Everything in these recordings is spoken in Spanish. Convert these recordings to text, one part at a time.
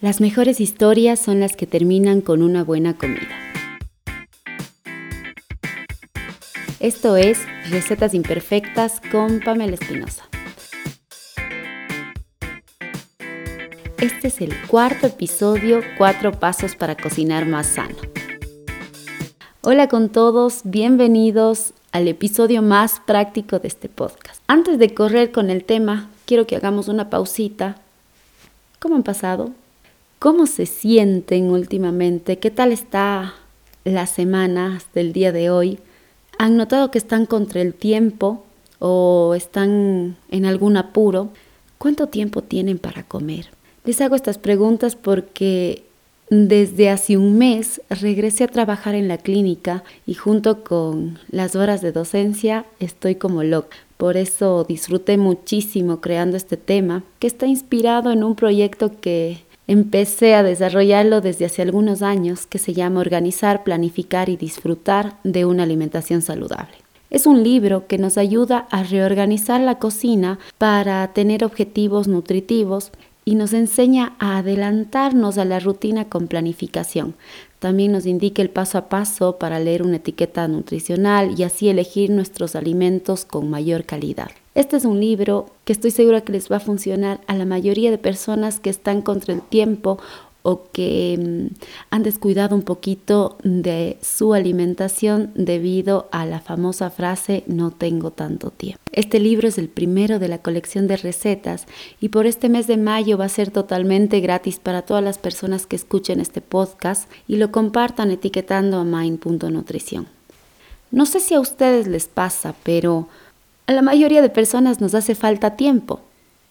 Las mejores historias son las que terminan con una buena comida. Esto es Recetas Imperfectas con Pamela Espinosa. Este es el cuarto episodio, Cuatro Pasos para Cocinar Más Sano. Hola con todos, bienvenidos al episodio más práctico de este podcast. Antes de correr con el tema, quiero que hagamos una pausita. ¿Cómo han pasado? ¿Cómo se sienten últimamente? ¿Qué tal está la semana hasta el día de hoy? ¿Han notado que están contra el tiempo o están en algún apuro? ¿Cuánto tiempo tienen para comer? Les hago estas preguntas porque desde hace un mes regresé a trabajar en la clínica y junto con las horas de docencia estoy como loca. Por eso disfruté muchísimo creando este tema, que está inspirado en un proyecto que empecé a desarrollarlo desde hace algunos años, que se llama Organizar, Planificar y Disfrutar de una alimentación saludable. Es un libro que nos ayuda a reorganizar la cocina para tener objetivos nutritivos y nos enseña a adelantarnos a la rutina con planificación. También nos indica el paso a paso para leer una etiqueta nutricional y así elegir nuestros alimentos con mayor calidad. Este es un libro que estoy segura que les va a funcionar a la mayoría de personas que están contra el tiempo o que mm, han descuidado un poquito de su alimentación debido a la famosa frase no tengo tanto tiempo. Este libro es el primero de la colección de recetas y por este mes de mayo va a ser totalmente gratis para todas las personas que escuchen este podcast y lo compartan etiquetando a mind.nutrición. No sé si a ustedes les pasa, pero a la mayoría de personas nos hace falta tiempo.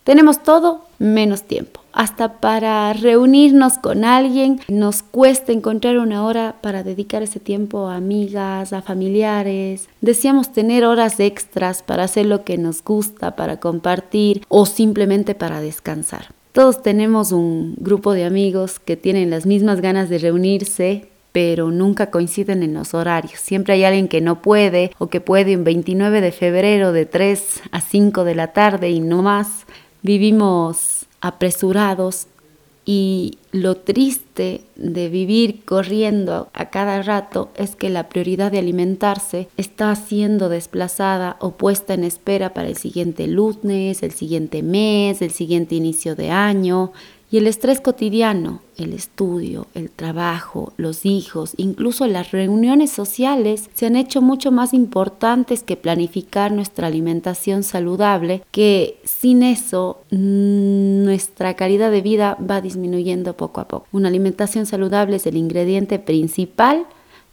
Tenemos todo menos tiempo. Hasta para reunirnos con alguien nos cuesta encontrar una hora para dedicar ese tiempo a amigas, a familiares. Deseamos tener horas extras para hacer lo que nos gusta, para compartir o simplemente para descansar. Todos tenemos un grupo de amigos que tienen las mismas ganas de reunirse, pero nunca coinciden en los horarios. Siempre hay alguien que no puede o que puede un 29 de febrero de 3 a 5 de la tarde y no más. Vivimos apresurados y lo triste de vivir corriendo a cada rato es que la prioridad de alimentarse está siendo desplazada o puesta en espera para el siguiente lunes, el siguiente mes, el siguiente inicio de año. Y el estrés cotidiano, el estudio, el trabajo, los hijos, incluso las reuniones sociales se han hecho mucho más importantes que planificar nuestra alimentación saludable, que sin eso mm, nuestra calidad de vida va disminuyendo poco a poco. Una alimentación saludable es el ingrediente principal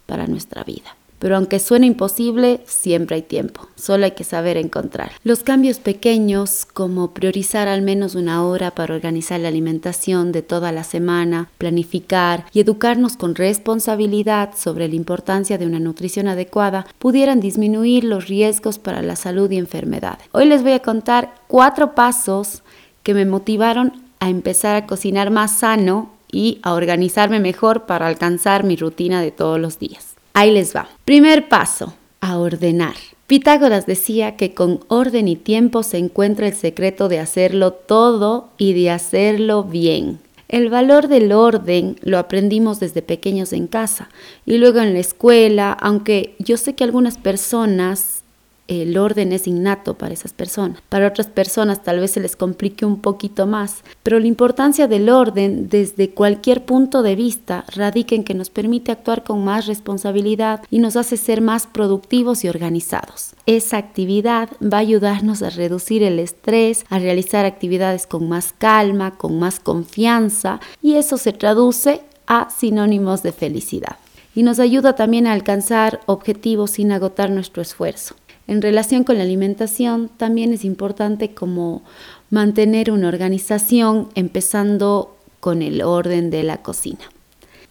para nuestra vida. Pero aunque suene imposible, siempre hay tiempo, solo hay que saber encontrar. Los cambios pequeños, como priorizar al menos una hora para organizar la alimentación de toda la semana, planificar y educarnos con responsabilidad sobre la importancia de una nutrición adecuada, pudieran disminuir los riesgos para la salud y enfermedades. Hoy les voy a contar cuatro pasos que me motivaron a empezar a cocinar más sano y a organizarme mejor para alcanzar mi rutina de todos los días. Ahí les va. Primer paso, a ordenar. Pitágoras decía que con orden y tiempo se encuentra el secreto de hacerlo todo y de hacerlo bien. El valor del orden lo aprendimos desde pequeños en casa y luego en la escuela, aunque yo sé que algunas personas el orden es innato para esas personas. Para otras personas tal vez se les complique un poquito más, pero la importancia del orden desde cualquier punto de vista radica en que nos permite actuar con más responsabilidad y nos hace ser más productivos y organizados. Esa actividad va a ayudarnos a reducir el estrés, a realizar actividades con más calma, con más confianza y eso se traduce a sinónimos de felicidad. Y nos ayuda también a alcanzar objetivos sin agotar nuestro esfuerzo. En relación con la alimentación, también es importante como mantener una organización empezando con el orden de la cocina.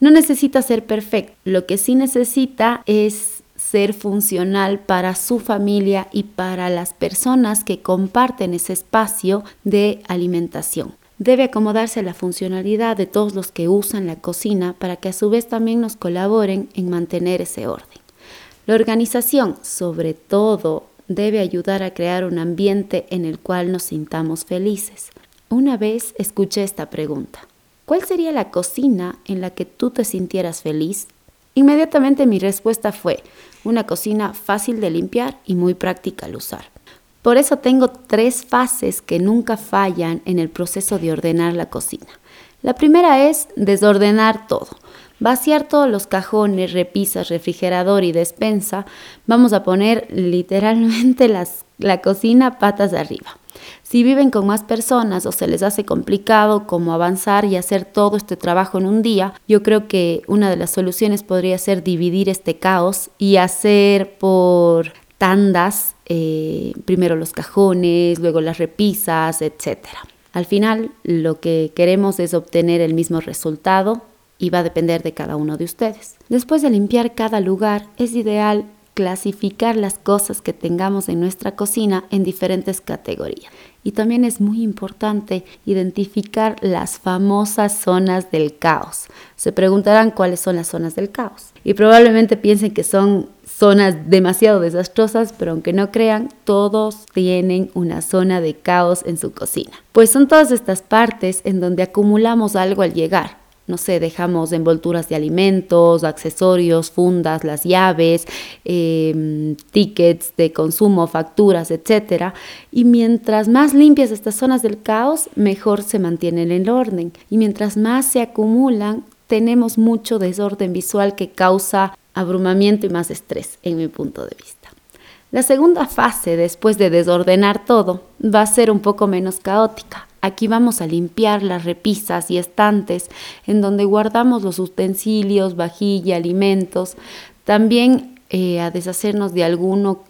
No necesita ser perfecto, lo que sí necesita es ser funcional para su familia y para las personas que comparten ese espacio de alimentación. Debe acomodarse la funcionalidad de todos los que usan la cocina para que a su vez también nos colaboren en mantener ese orden. La organización, sobre todo, debe ayudar a crear un ambiente en el cual nos sintamos felices. Una vez escuché esta pregunta. ¿cuál sería la cocina en la que tú te sintieras feliz? Inmediatamente mi respuesta fue una cocina fácil de limpiar y muy práctica al usar. Por eso tengo tres fases que nunca fallan en el proceso de ordenar la cocina. La primera es desordenar todo. Vaciar todos los cajones, repisas, refrigerador y despensa. Vamos a poner literalmente la cocina patas arriba. Si viven con más personas o se les hace complicado como avanzar y hacer todo este trabajo en un día, yo creo que una de las soluciones podría ser dividir este caos y hacer por tandas, eh, primero los cajones, luego las repisas, etc. Al final, lo que queremos es obtener el mismo resultado y va a depender de cada uno de ustedes. Después de limpiar cada lugar, es ideal clasificar las cosas que tengamos en nuestra cocina en diferentes categorías. Y también es muy importante identificar las famosas zonas del caos. Se preguntarán cuáles son las zonas del caos. Y probablemente piensen que son zonas demasiado desastrosas, pero aunque no crean, todos tienen una zona de caos en su cocina. Pues son todas estas partes en donde acumulamos algo al llegar no sé, dejamos envolturas de alimentos, accesorios, fundas, las llaves, em, tickets de consumo, facturas, etc. Y mientras más limpias estas zonas del caos, mejor se mantienen en el orden. Y mientras más se acumulan, tenemos mucho desorden visual que causa abrumamiento y más estrés, en mi punto de vista. La segunda fase, después de desordenar todo, va a ser un poco menos caótica Aquí vamos a limpiar las repisas y estantes en donde guardamos los utensilios, vajilla, alimentos. También eh, a deshacernos de alguno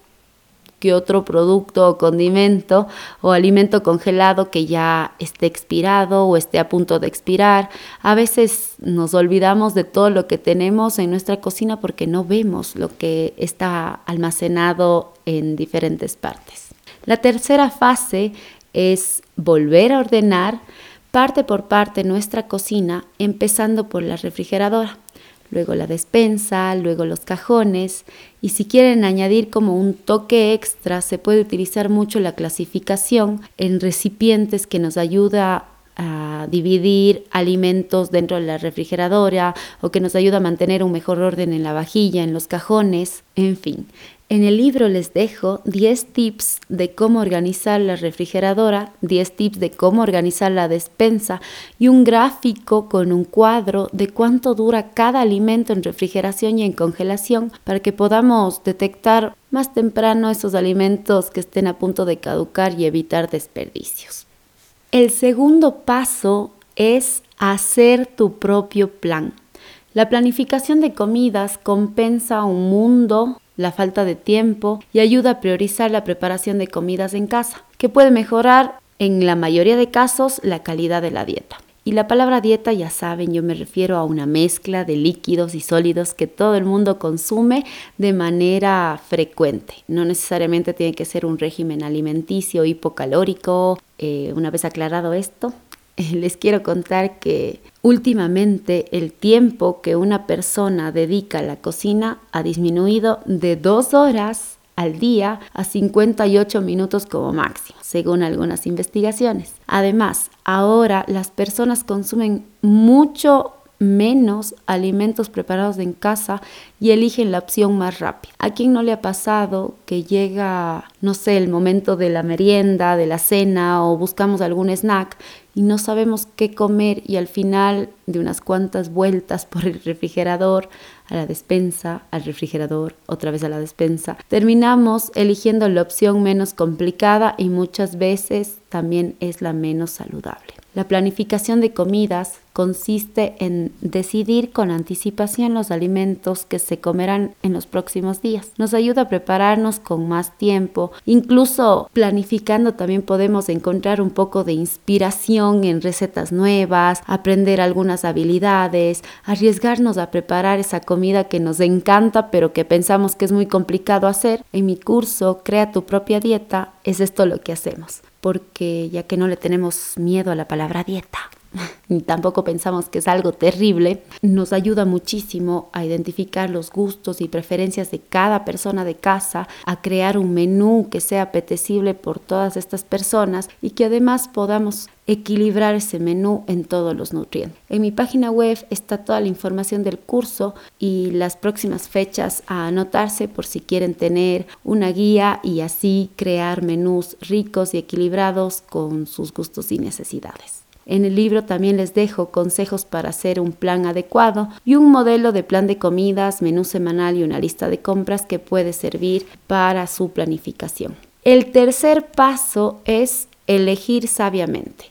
que otro producto o condimento o alimento congelado que ya esté expirado o esté a punto de expirar. A veces nos olvidamos de todo lo que tenemos en nuestra cocina porque no vemos lo que está almacenado en diferentes partes. La tercera fase es volver a ordenar parte por parte nuestra cocina, empezando por la refrigeradora, luego la despensa, luego los cajones y si quieren añadir como un toque extra, se puede utilizar mucho la clasificación en recipientes que nos ayuda a dividir alimentos dentro de la refrigeradora o que nos ayuda a mantener un mejor orden en la vajilla, en los cajones, en fin. En el libro les dejo 10 tips de cómo organizar la refrigeradora, 10 tips de cómo organizar la despensa y un gráfico con un cuadro de cuánto dura cada alimento en refrigeración y en congelación para que podamos detectar más temprano esos alimentos que estén a punto de caducar y evitar desperdicios. El segundo paso es hacer tu propio plan. La planificación de comidas compensa un mundo la falta de tiempo y ayuda a priorizar la preparación de comidas en casa, que puede mejorar en la mayoría de casos la calidad de la dieta. Y la palabra dieta, ya saben, yo me refiero a una mezcla de líquidos y sólidos que todo el mundo consume de manera frecuente. No necesariamente tiene que ser un régimen alimenticio hipocalórico. Eh, una vez aclarado esto, les quiero contar que últimamente el tiempo que una persona dedica a la cocina ha disminuido de dos horas al día a 58 minutos como máximo, según algunas investigaciones. Además, ahora las personas consumen mucho menos alimentos preparados en casa y eligen la opción más rápida. ¿A quién no le ha pasado que llega, no sé, el momento de la merienda, de la cena o buscamos algún snack y no sabemos qué comer y al final de unas cuantas vueltas por el refrigerador, a la despensa, al refrigerador, otra vez a la despensa, terminamos eligiendo la opción menos complicada y muchas veces también es la menos saludable. La planificación de comidas consiste en decidir con anticipación los alimentos que se comerán en los próximos días. Nos ayuda a prepararnos con más tiempo. Incluso planificando también podemos encontrar un poco de inspiración en recetas nuevas, aprender algunas habilidades, arriesgarnos a preparar esa comida que nos encanta pero que pensamos que es muy complicado hacer. En mi curso Crea tu propia dieta es esto lo que hacemos porque ya que no le tenemos miedo a la palabra dieta, tampoco pensamos que es algo terrible, nos ayuda muchísimo a identificar los gustos y preferencias de cada persona de casa, a crear un menú que sea apetecible por todas estas personas y que además podamos equilibrar ese menú en todos los nutrientes. En mi página web está toda la información del curso y las próximas fechas a anotarse por si quieren tener una guía y así crear menús ricos y equilibrados con sus gustos y necesidades. En el libro también les dejo consejos para hacer un plan adecuado y un modelo de plan de comidas, menú semanal y una lista de compras que puede servir para su planificación. El tercer paso es elegir sabiamente.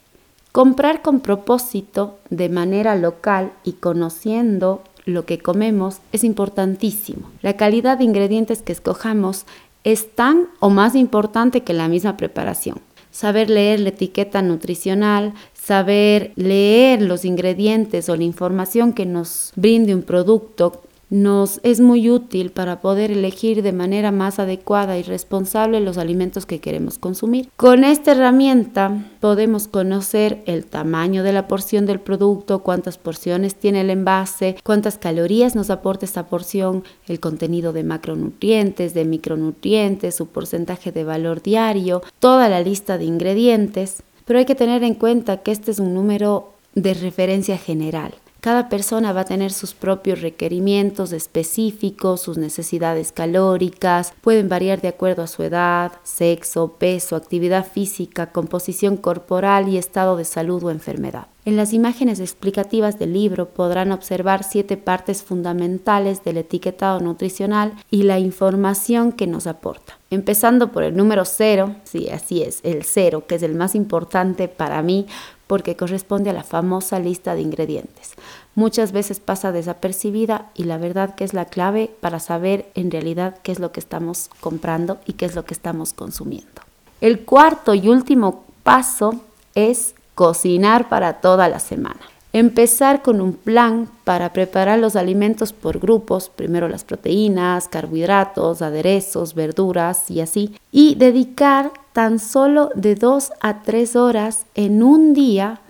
Comprar con propósito de manera local y conociendo lo que comemos es importantísimo. La calidad de ingredientes que escojamos es tan o más importante que la misma preparación. Saber leer la etiqueta nutricional, saber leer los ingredientes o la información que nos brinde un producto nos es muy útil para poder elegir de manera más adecuada y responsable los alimentos que queremos consumir. Con esta herramienta podemos conocer el tamaño de la porción del producto, cuántas porciones tiene el envase, cuántas calorías nos aporta esta porción, el contenido de macronutrientes, de micronutrientes, su porcentaje de valor diario, toda la lista de ingredientes. Pero hay que tener en cuenta que este es un número de referencia general. Cada persona va a tener sus propios requerimientos específicos, sus necesidades calóricas, pueden variar de acuerdo a su edad, sexo, peso, actividad física, composición corporal y estado de salud o enfermedad. En las imágenes explicativas del libro podrán observar siete partes fundamentales del etiquetado nutricional y la información que nos aporta. Empezando por el número cero, sí, así es, el cero, que es el más importante para mí porque corresponde a la famosa lista de ingredientes. Muchas veces pasa desapercibida y la verdad que es la clave para saber en realidad qué es lo que estamos comprando y qué es lo que estamos consumiendo. El cuarto y último paso es cocinar para toda la semana. Empezar con un plan para preparar los alimentos por grupos, primero las proteínas, carbohidratos, aderezos, verduras y así, y dedicar tan solo de dos a tres horas en un día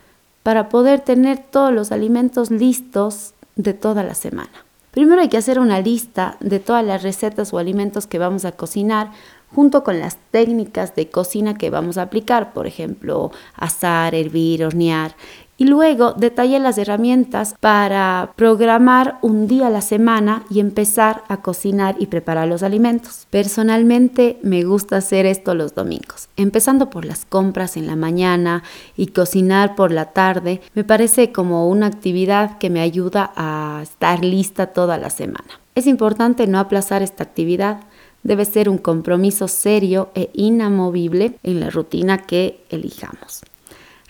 para poder tener todos los alimentos listos de toda la semana. Primero hay que hacer una lista de todas las recetas o alimentos que vamos a cocinar junto con las técnicas de cocina que vamos a aplicar, por ejemplo, asar, hervir, hornear y luego detallé las herramientas para programar un día a la semana y empezar a cocinar y preparar los alimentos. Personalmente me gusta hacer esto los domingos, empezando por las compras en la mañana y cocinar por la tarde. Me parece como una actividad que me ayuda a estar lista toda la semana. Es importante no aplazar esta actividad debe ser un compromiso serio e inamovible en la rutina que elijamos.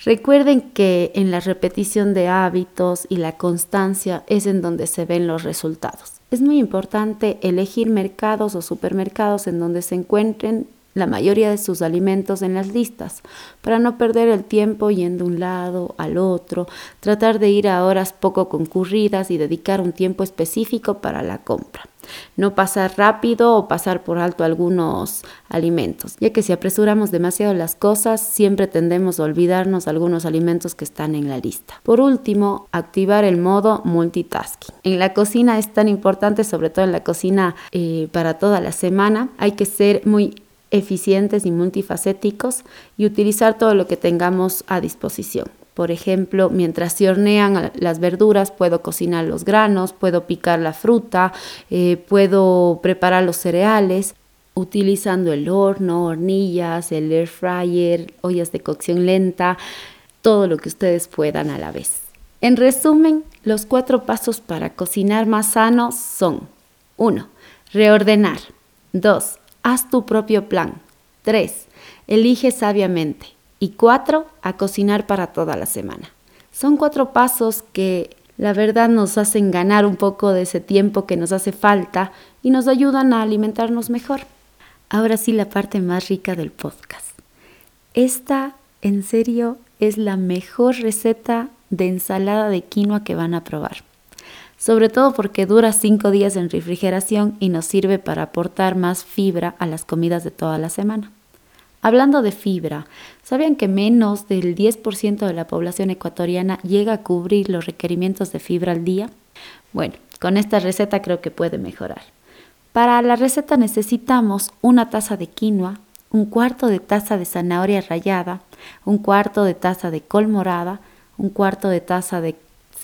Recuerden que en la repetición de hábitos y la constancia es en donde se ven los resultados. Es muy importante elegir mercados o supermercados en donde se encuentren la mayoría de sus alimentos en las listas, para no perder el tiempo yendo de un lado al otro, tratar de ir a horas poco concurridas y dedicar un tiempo específico para la compra. No pasar rápido o pasar por alto algunos alimentos, ya que si apresuramos demasiado las cosas, siempre tendemos a olvidarnos algunos alimentos que están en la lista. Por último, activar el modo multitasking. En la cocina es tan importante, sobre todo en la cocina eh, para toda la semana, hay que ser muy eficientes y multifacéticos y utilizar todo lo que tengamos a disposición. Por ejemplo, mientras se hornean las verduras, puedo cocinar los granos, puedo picar la fruta, eh, puedo preparar los cereales utilizando el horno, hornillas, el air fryer, ollas de cocción lenta, todo lo que ustedes puedan a la vez. En resumen, los cuatro pasos para cocinar más sano son 1. Reordenar. 2. Haz tu propio plan. 3. Elige sabiamente y cuatro, a cocinar para toda la semana. Son cuatro pasos que la verdad nos hacen ganar un poco de ese tiempo que nos hace falta y nos ayudan a alimentarnos mejor. Ahora sí la parte más rica del podcast. Esta, en serio, es la mejor receta de ensalada de quinoa que van a probar. Sobre todo porque dura cinco días en refrigeración y nos sirve para aportar más fibra a las comidas de toda la semana. Hablando de fibra, ¿sabían que menos del 10% de la población ecuatoriana llega a cubrir los requerimientos de fibra al día? Bueno, con esta receta creo que puede mejorar. Para la receta necesitamos una taza de quinoa, un cuarto de taza de zanahoria rallada, un cuarto de taza de col morada, un cuarto de taza de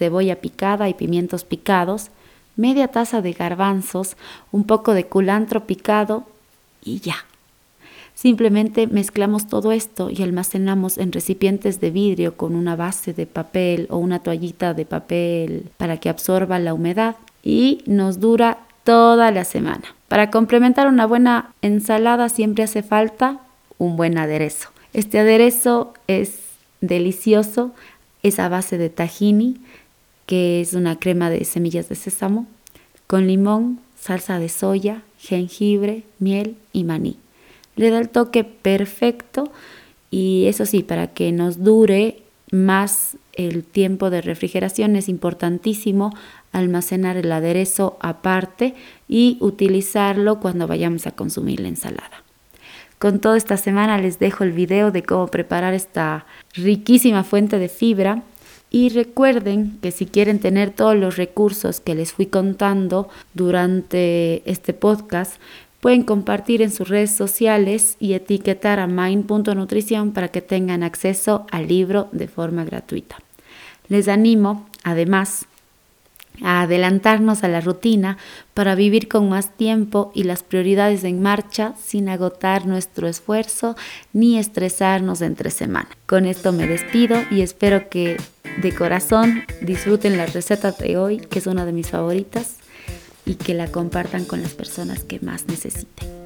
cebolla picada y pimientos picados, media taza de garbanzos, un poco de culantro picado y ya. Simplemente mezclamos todo esto y almacenamos en recipientes de vidrio con una base de papel o una toallita de papel para que absorba la humedad y nos dura toda la semana. Para complementar una buena ensalada siempre hace falta un buen aderezo. Este aderezo es delicioso, es a base de tahini, que es una crema de semillas de sésamo, con limón, salsa de soya, jengibre, miel y maní. Le da el toque perfecto y eso sí, para que nos dure más el tiempo de refrigeración es importantísimo almacenar el aderezo aparte y utilizarlo cuando vayamos a consumir la ensalada. Con toda esta semana les dejo el video de cómo preparar esta riquísima fuente de fibra y recuerden que si quieren tener todos los recursos que les fui contando durante este podcast, pueden compartir en sus redes sociales y etiquetar a mind.nutrición para que tengan acceso al libro de forma gratuita. Les animo, además, a adelantarnos a la rutina para vivir con más tiempo y las prioridades en marcha sin agotar nuestro esfuerzo ni estresarnos entre semana. Con esto me despido y espero que de corazón disfruten la receta de hoy, que es una de mis favoritas, y que la compartan con las personas que más necesiten.